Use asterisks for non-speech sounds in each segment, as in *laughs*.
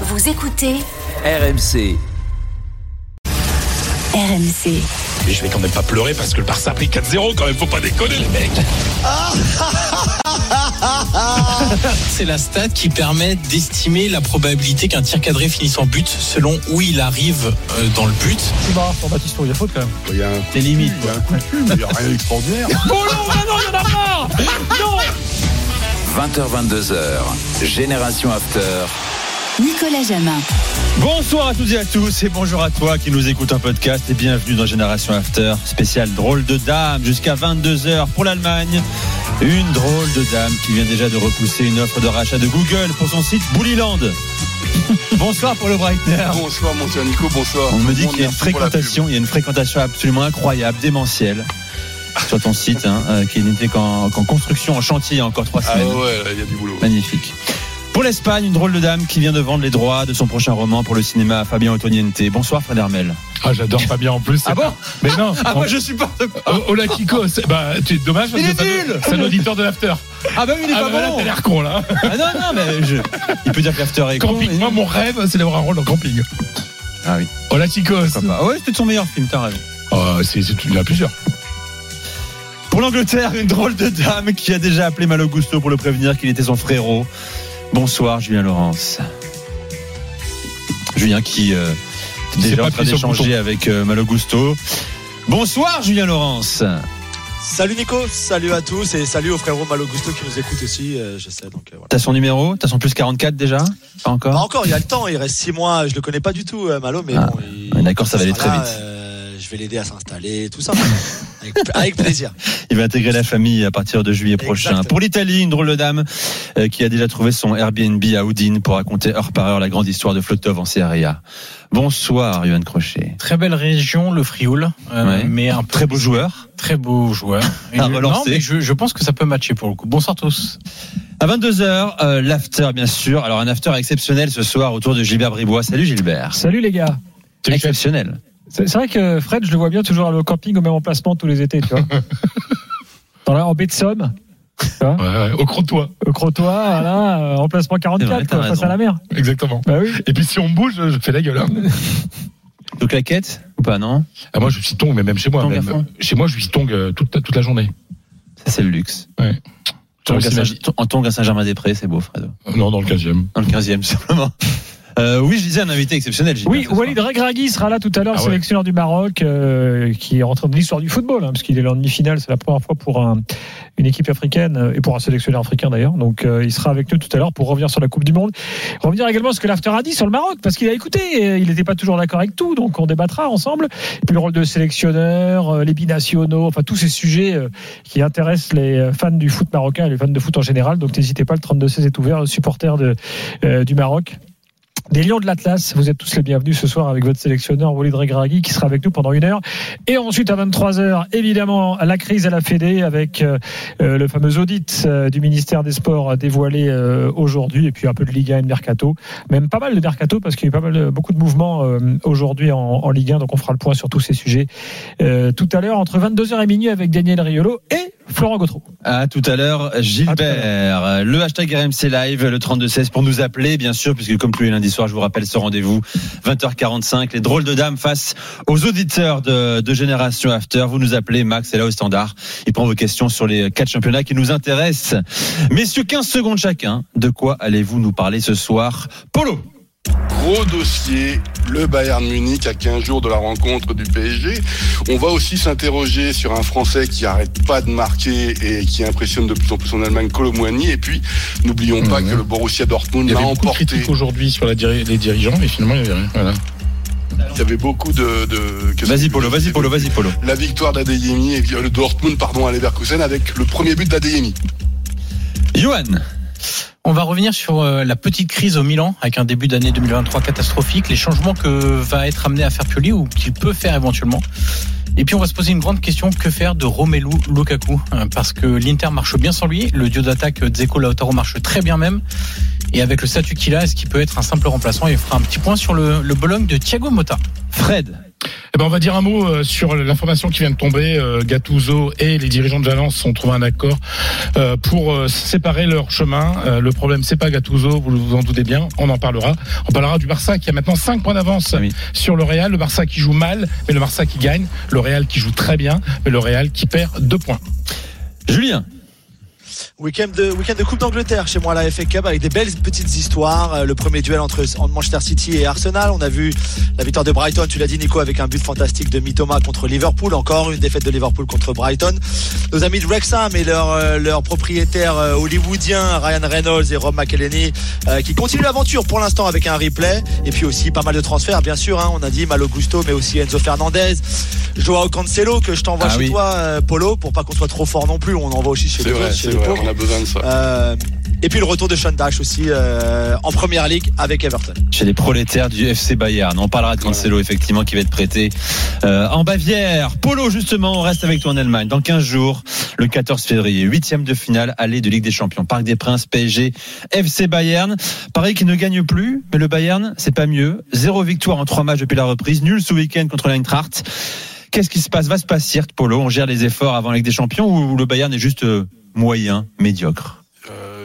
Vous écoutez RMC. RMC. Mais je vais quand même pas pleurer parce que le Barça a pris 4-0 quand même, faut pas déconner les mecs. *laughs* C'est la stat qui permet d'estimer la probabilité qu'un tir cadré finisse en but selon où il arrive euh, dans le but. C'est marrant pour Baptiste, il y a faute quand même. Il y a un C'est limite. il y a un coup de pub, il y a rien d'extraordinaire. *laughs* Oh non, ah non, il y en a marre Non 20h, 22h. Génération After. Nicolas Jamin. Bonsoir à toutes et à tous et bonjour à toi qui nous écoute en podcast et bienvenue dans Génération After, spécial drôle de dame jusqu'à 22h pour l'Allemagne. Une drôle de dame qui vient déjà de repousser une offre de rachat de Google pour son site Bullyland. *laughs* Bonsoir pour le Breitner. Bonsoir mon cher Nico, bonsoir. On me dit qu'il y a une fréquentation, il y a une fréquentation absolument incroyable, démentielle sur ton site hein, euh, qui n'était qu'en construction, en chantier il y a encore trois Ah semaines. ouais, là, il y a du boulot. Magnifique. Pour l'Espagne, une drôle de dame qui vient de vendre les droits de son prochain roman pour le cinéma à Fabien Otoniente. Bonsoir Fred Hermel. Ah, j'adore Fabien en plus. Ah bon Mais non Ah moi je supporte pas. Oh, Ola Kiko, c'est bah, tu es dommage parce Il que est c'est nul un- auditeur de l'after. Ah bah oui, il est Ah pas bah là, bon. t'as l'air con là. Ah non non mais je... il peut dire que l'after est con, Moi, mon rêve, c'est d'avoir un rôle dans Camping. Ah oui. Ola Kiko. Ah ouais, c'était son meilleur film, t'as raison. C'est, c'est, il y en a plusieurs. Pour l'Angleterre, une drôle de dame qui a déjà appelé Malo Gusto pour le prévenir qu'il était son frérot. Bonsoir Julien Laurence. Julien qui euh, est déjà en train d'échanger avec euh, Malo Gusto. Bonsoir Julien Laurence. Salut Nico, salut à tous et salut au frérot Malo Gusto qui nous écoute aussi, euh, je sais. Donc, euh, voilà. T'as son numéro? T'as son plus 44 déjà? Pas Pas encore encore, il y a le temps, il reste 6 mois, je le connais pas du tout euh, Malo, mais Ah, bon. il- d'accord, ça va aller très là, vite. euh, je vais l'aider à s'installer, tout ça. *laughs* avec, avec plaisir. *laughs* Il va intégrer la famille à partir de juillet prochain. Exactement. Pour l'Italie, une drôle de dame euh, qui a déjà trouvé son Airbnb à Oudine pour raconter heure par heure la grande histoire de Flotov en Serie A. Bonsoir, Yohan Crochet. Très belle région, le Frioul, euh, Ouais. mais un peu- Très beau joueur. Très beau joueur. *laughs* Et À je- non, mais je, je pense que ça peut matcher pour le coup. Bonsoir tous. À 22h, euh, l'after, bien sûr. Alors, un after exceptionnel ce soir autour de Gilbert Bribois. Salut Gilbert. Salut les gars. Exceptionnel. C'est, vrai que Fred, je le vois bien toujours aller au camping au même emplacement tous les étés, tu vois. *laughs* Dans la, en baie de Somme, Ouais, ouais, au crotois. au Crotoy, voilà, euh, emplacement 44, C'est vrai, face à la mer. Exactement. Bah oui. Et puis si on me bouge, je fais la gueule. hein. *laughs* Donc, la quête ou pas, non? Ah, moi je suis tong, mais même chez moi. Même, chez moi, je suis tong euh, toute, toute la journée. Ça, c'est le luxe. Ouais. En tongue à Saint-Germain-des-Prés, c'est beau, Fred. Non, dans le 15e. Dans le 15e, *laughs* simplement. Euh, oui, je disais un invité exceptionnel. Oui. Walid Regragui sera là tout à l'heure, Ah ouais. sélectionneur du Maroc, euh, qui est rentré dans l'histoire du football, hein, parce qu'il est en demi-finale, c'est la première fois pour un- une équipe africaine euh, et pour un sélectionneur africain d'ailleurs. Donc euh, il sera avec nous tout à l'heure pour revenir sur la Coupe du Monde. Revenir également sur ce que l'After a dit sur le Maroc, parce qu'il a écouté, et il n'était pas toujours d'accord avec tout, donc on débattra ensemble. Et puis le rôle de sélectionneur, euh, les binationaux, enfin tous ces sujets euh, qui intéressent les fans du foot marocain et les fans de foot en général. Donc n'hésitez pas, le 32-16 est ouvert aux supporters de, euh, du Maroc. Des Lions de l'Atlas, vous êtes tous les bienvenus ce soir avec votre sélectionneur Walid Regragui qui sera avec nous pendant une heure. Et ensuite à 23h, évidemment, la crise à la Fédé avec euh, euh, le fameux audit euh, du ministère des Sports dévoilé euh, aujourd'hui et puis un peu de Ligue 1 et de Mercato. Même pas mal de Mercato parce qu'il y a eu pas mal, beaucoup de mouvements euh, aujourd'hui en, en Ligue 1, donc on fera le point sur tous ces sujets tout à l'heure entre 22h et minuit avec Daniel Riolo et Florent Gautreau. À tout à l'heure, Gilbert. Le hashtag RMC Live, le 3216 pour nous appeler, bien sûr, puisque comme tous les lundis soirs, je vous rappelle ce rendez-vous, 20h45, les drôles de dames face aux auditeurs de, de Génération After. Vous nous appelez, Max est là au standard. Il prend vos questions sur les quatre championnats qui nous intéressent. Messieurs, 15 secondes chacun. De quoi allez-vous nous parler ce soir? Polo Gros dossier, le Bayern Munich à 15 jours de la rencontre du PSG. On va aussi s'interroger sur un Français qui arrête pas de marquer et qui impressionne de plus en plus en Allemagne, Colomwani. Et puis, n'oublions pas Mhm. que le Borussia Dortmund Il y l'a avait beaucoup de emporté. critiques aujourd'hui sur la diri- les dirigeants, mais finalement, il y avait rien. Voilà. Il y avait beaucoup de... Vas-y Polo, vas-y Polo, vas-y Polo. La victoire d'Adeyemi et le Dortmund, pardon, à Leverkusen avec le premier but d'Adeyemi. Johan On va revenir sur euh, la petite crise au Milan avec un début d'année 2023 catastrophique, les changements que va être amené à faire Pioli ou qu'il peut faire éventuellement. Et puis on va se poser une grande question que faire de Romelu Lukaku? Euh, parce que l'Inter marche bien sans lui, le duo d'attaque Dzeko Lautaro marche très bien même. Et avec le statut qu'il a, est-ce qu'il peut être un simple remplaçant? Et on fera un petit point sur le, le Bologne de Thiago Motta. Fred Eh ben, on va dire un mot euh, sur l'information qui vient de tomber. Euh, Gattuso et les dirigeants de Valence ont trouvé un accord euh, pour euh, séparer leur chemin. Euh, le problème, c'est pas Gattuso, vous vous en doutez bien. On en parlera. On parlera du Barça qui a maintenant 5 points d'avance Ah oui. sur le Real. Le Barça qui joue mal, mais le Barça qui gagne. Le Real qui joue très bien, mais le Real qui perd 2 points. Julien. Week-end de, week-end de Coupe d'Angleterre chez moi à la FA Cup avec des belles petites histoires. Euh, Le premier duel entre Manchester City et Arsenal. On a vu la victoire de Brighton, tu l'as dit Nico, avec un but fantastique de Mitoma contre Liverpool. Encore une défaite de Liverpool contre Brighton. Nos amis de Wrexham et leur, euh, leur propriétaire euh, hollywoodien Ryan Reynolds et Rob McElhenney euh, qui continuent l'aventure pour l'instant avec un replay. Et puis aussi pas mal de transferts, bien sûr. hein. on a dit Malo Gusto, mais aussi Enzo Fernandez, Joao Cancelo que je t'envoie Ah chez oui. toi, Polo, pour pas qu'on soit trop fort non plus. On envoie aussi chez C'est les vrai, autres, chez c'est les on a besoin de ça. Euh, et puis le retour de Sean Dash aussi euh, en première ligue avec Everton. chez les prolétaires du FC Bayern. On parlera de Cancelo effectivement qui va être prêté euh, en Bavière. Polo justement, on reste avec toi en Allemagne. Dans 15 jours, le 14 février, huitième de finale, aller de Ligue des Champions, Parc des Princes, PSG, FC Bayern. Pareil qui ne gagne plus, mais le Bayern, c'est pas mieux. Zéro victoire en trois matchs depuis la reprise, nul ce week-end contre l'Eintracht. Qu'est-ce qui se passe? Va se passer, Polo? On gère les efforts avant la Ligue des Champions ou le Bayern est juste euh, moyen, médiocre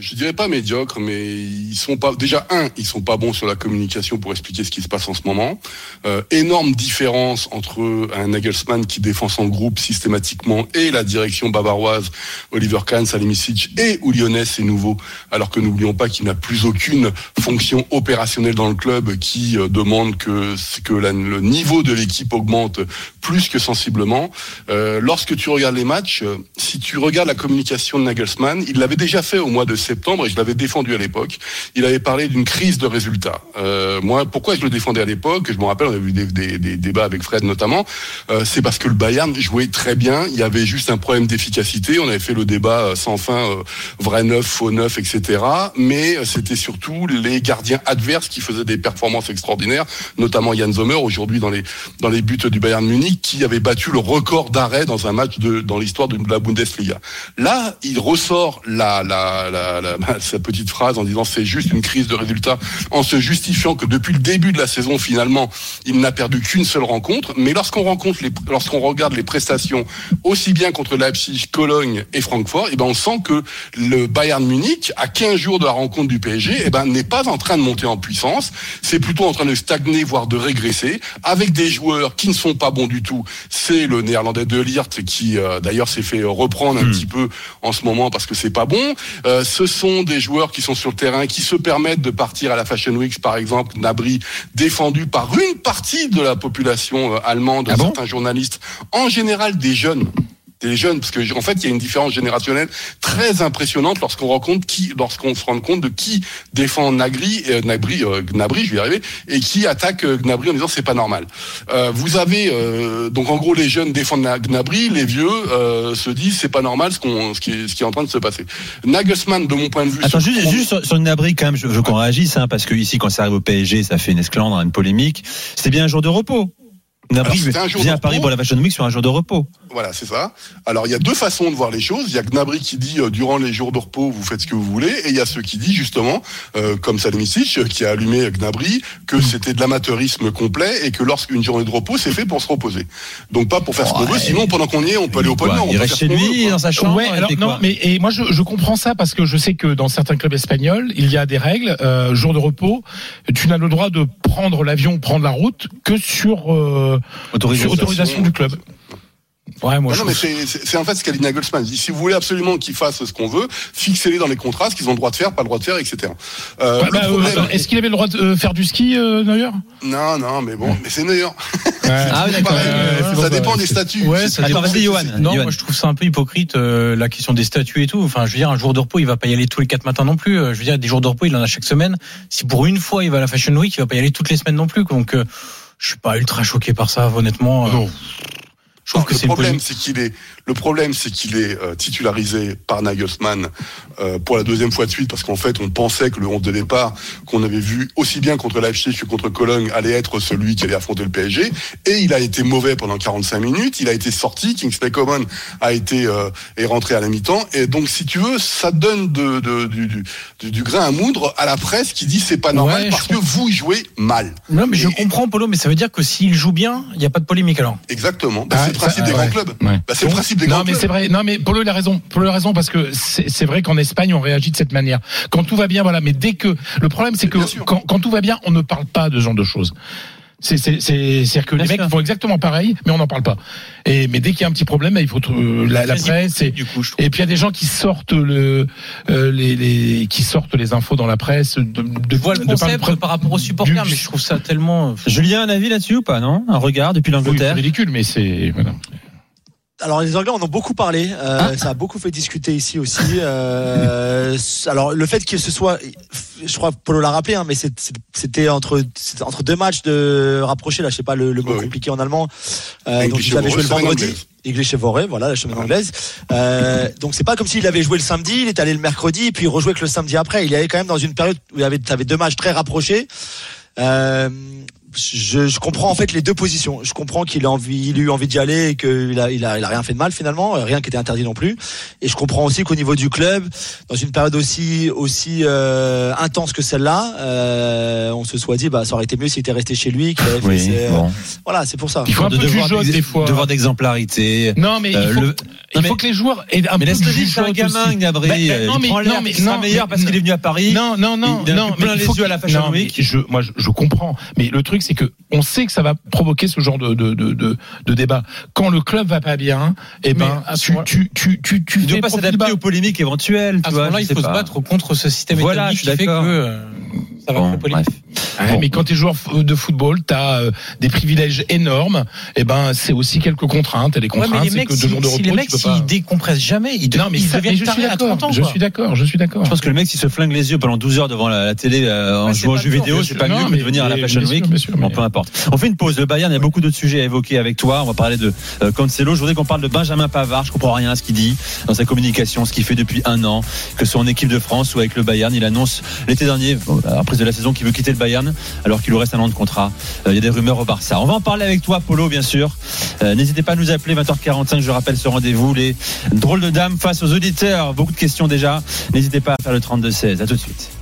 je dirais pas médiocre, mais ils sont pas. Déjà un, ils sont pas bons sur la communication pour expliquer ce qui se passe en ce moment. Euh, énorme différence entre un Nagelsmann qui défend son groupe systématiquement et la direction bavaroise, Oliver Kahn, Salimicic et ou Lyonnais, c'est nouveau. Alors que n'oublions pas qu'il n'a plus aucune fonction opérationnelle dans le club qui euh, demande que que le niveau de l'équipe augmente plus que sensiblement. Euh, lorsque tu regardes les matchs, euh, si tu regardes la communication de Nagelsmann, il l'avait déjà fait au mois de septembre et je l'avais défendu à l'époque. Il avait parlé d'une crise de résultats. Euh, moi, pourquoi je le défendais à l'époque? Je me rappelle, on avait eu des, des- des débats avec Fred notamment. Euh, c'est parce que le Bayern jouait très bien. Il y avait juste un problème d'efficacité. On avait fait le débat euh, sans fin, euh, vrai neuf, faux neuf, etc. Mais euh, c'était surtout les gardiens adverses qui faisaient des performances extraordinaires, notamment Jan Sommer aujourd'hui dans les dans les buts du Bayern Munich, qui avait battu le record d'arrêt dans un match de dans l'histoire de la Bundesliga. Là, il ressort la, la, la, la- sa *laughs* petite phrase en disant c'est juste une crise de résultats, en se justifiant que depuis le début de la saison, finalement, il n'a perdu qu'une seule rencontre. Mais lorsqu'on rencontre les, lorsqu'on regarde les prestations aussi bien contre Leipzig, Cologne et Francfort, et ben on sent que le Bayern Munich, à 15 jours de la rencontre du PSG, et ben n'est pas en train de monter en puissance. C'est plutôt en train de stagner, voire de régresser, avec des joueurs qui ne sont pas bons du tout. C'est le néerlandais de Liert qui, euh, d'ailleurs, s'est fait reprendre un petit peu en ce moment parce que c'est pas bon. Euh, ce sont des joueurs qui sont sur le terrain, qui se permettent de partir à la Fashion Week, par exemple, Nabri, défendu par une partie de la population euh, allemande, Ah bon? certains journalistes, en général des jeunes. Des jeunes, parce que en fait, il y a une différence générationnelle très impressionnante lorsqu'on rencontre qui, lorsqu'on se rend compte de qui défend Nagri, euh, Gnabry, euh, Gnabry, je vais y arriver, et qui attaque euh, Gnabry en disant c'est pas normal. Euh, vous avez euh, donc en gros les jeunes défendent Na- Gnabry, les vieux euh, se disent c'est pas normal ce qu'on, ce qui est, ce qui est en train de se passer. Nagelsmann, de mon point de vue, Attends, juste, juste sur, sur Gnabry, quand même, je veux qu'on réagisse, hein, parce que ici, quand ça arrive au PSG, ça fait une esclandre, une polémique. C'était bien un jour de repos. Gnabry Alors, c'était un jour vient de à Paris repos. pour la Fashion Week sur un jour de repos. Voilà, c'est ça. Alors, il y a deux façons de voir les choses. Il y a Gnabry qui dit, euh, durant les jours de repos, vous faites ce que vous voulez. Et il y a ceux qui disent, justement, euh, comme Salimicic, euh, qui a allumé Gnabry, que c'était de l'amateurisme complet et que lorsqu'une journée de repos, c'est fait pour se reposer. Donc, pas pour faire ce qu'on Ouais. veut. Sinon, pendant qu'on y est, on peut aller au pôle Quoi, Nord. on il peut reste chez lui, dans sa chambre. Ouais, alors non, mais et moi je, je comprends ça parce que je sais que dans certains clubs espagnols, il y a des règles. Euh, jour de repos, tu n'as le droit de prendre l'avion, prendre la route que sur, euh, Autorisation. sur autorisation du club. Ouais, moi Non, je non, mais c'est- en fait ce qu'a dit Nagelsmann. Il dit, si vous voulez absolument qu'ils fassent ce qu'on veut, fixez-les dans les contrats, ce qu'ils ont le droit de faire, pas le droit de faire, etc. Euh, bah, euh, problème- Est-ce qu'il avait le droit de euh, faire du ski, euh, Neuer? Non, non, mais bon, mais c'est meilleur. *laughs* Ah ça dépend des statuts. Ouais, ça Attends, dépend. vas-y, Johan. Non, moi je trouve ça un peu hypocrite euh, la question des statuts et tout. Enfin, je veux dire, un jour de repos, il va pas y aller tous les quatre matins non plus. Je veux dire, des jours de repos, il en a chaque semaine. Si pour une fois il va à la Fashion Week, il va pas y aller toutes les semaines non plus. Donc, euh, je suis pas ultra choqué par ça, honnêtement. Euh, Je trouve Alors, que le problème, c'est qu'il est le problème, c'est qu'il est euh, titularisé par Nagelsmann euh, pour la deuxième fois de suite parce qu'en fait, on pensait que le 11 de départ qu'on avait vu aussi bien contre Leipzig que contre Cologne allait être celui qui allait affronter le PSG et il a été mauvais pendant 45 minutes. Il a été sorti, Kingsley Coman a été euh, est rentré à la mi-temps et donc si tu veux, ça donne de, de- du, du, grain à moudre à la presse qui dit c'est pas normal Ouais, parce que vous jouez mal. Non, mais je comprends, Polo, mais ça veut dire que s'il joue bien, il n'y a pas de polémique alors. Exactement. Bah, Ah, c'est le principe ça, des grands clubs. Bah, c'est le principe des non, grands mais clubs. c'est vrai. Non, mais Polo il a raison. Polo a raison parce que c'est vrai qu'en Espagne on réagit de cette manière. Quand tout va bien, voilà. Mais dès que le problème, c'est que quand, quand tout va bien, on ne parle pas de ce genre de choses. C'est c'est c'est c'est que Bien les mecs sûr. font exactement pareil, mais on n'en parle pas. Et mais dès qu'il y a un petit problème, il faut euh, la, la presse et du coup, et puis il y a des gens qui sortent le euh, les, les qui sortent les infos dans la presse de, de, vois le de par- concept par rapport aux supporters, du- mais je trouve ça tellement. Julien, un avis là-dessus ou pas Non? Un regard depuis Oui, c'est l'Angleterre? ridicule, mais c'est voilà. Alors les Anglais en ont beaucoup parlé, euh, Ah. ça a beaucoup fait discuter ici aussi. Euh, *laughs* alors le fait que ce soit, je crois que Polo l'a rappelé, hein, mais c'était entre c'était entre deux matchs de rapprochés là, je sais pas le, le mot Oui, compliqué en allemand. Euh, donc ils avaient joué le vendredi. anglaise. English Vorre, voilà la semaine anglaise. Euh, donc c'est pas comme s'il avait joué le samedi, il est allé le mercredi, puis il rejouait que le samedi après. Il est allé quand même dans une période où il y avait, t'avais deux matchs très rapprochés. Euh, je, je comprends en fait les deux positions. Je comprends qu'il a envie, il a eu envie d'y aller et qu'il a, il a, il a rien fait de mal finalement, euh, rien qui était interdit non plus. Et je comprends aussi qu'au niveau du club, dans une période aussi aussi euh, intense que celle-là, euh, on se soit dit bah ça aurait été mieux s'il était resté chez lui. qu'il avait fait Oui, ses- bon. Voilà, c'est pour ça. Il faut un De peu de devoir des fois. Devoir d'exemplarité. Non, mais Euh, il faut, le- il faut mais- que les joueurs aient un Mais peu de le dire, c'est un gamin, aussi. Gnabry. Ben, ben, il non, mais- prend l'air non, mais- sera meilleur parce qu'il est venu à Paris. Non, non, non, Il a non. plein mais il les yeux à la Fashion non, mais Week. Je, moi, je, je comprends. Mais le truc, c'est que on sait que ça va provoquer ce genre de de de de, de débat. Quand le club va pas bien, eh ben, tu tu tu tu ne pas s'adapter aux polémiques éventuelles. À ce vois, moment-là, il faut se pas. battre contre ce système Voilà, établi je suis qui fait que euh, ça va Bon, polémique. Ouais, Bon. mais quand tu es joueur de football, tu as des privilèges énormes. Et ben, c'est aussi quelques contraintes. Et les contraintes, mais les c'est que deux si, jours de si repos, les tu mecs, peux s'ils pas. décompressent jamais, ils, de- Non, mais, ils ça, mais deviennent je suis tarés à d'accord. 30 ans. Je quoi. suis d'accord. Je suis d'accord. Je pense que le mec, s'il se flingue les yeux pendant 12 heures devant la, la télé euh, en jouant aux jeux vidéo, c'est pas Non, mieux que mais- de venir à la Fashion Week. Bon, peu importe. On fait une pause. Le Bayern, il y a beaucoup d'autres sujets à évoquer avec toi. On va parler de euh, Cancelo. Je voudrais qu'on parle de Benjamin Pavard. Je comprends rien à ce qu'il dit dans sa communication, ce qu'il fait depuis un an, que ce soit en équipe de France ou avec le Bayern. Il annonce l'été dernier, bon, après de la saison, qu'il veut quitter le Bayern alors qu'il lui reste un an de contrat. Euh, Il y a des rumeurs au Barça. On va en parler avec toi, Polo, bien sûr. Euh, N'hésitez pas à nous appeler 20h45. Je rappelle ce rendez-vous. Les drôles de dames face aux auditeurs. Beaucoup de questions déjà. N'hésitez pas à faire le 32-16. À tout de suite.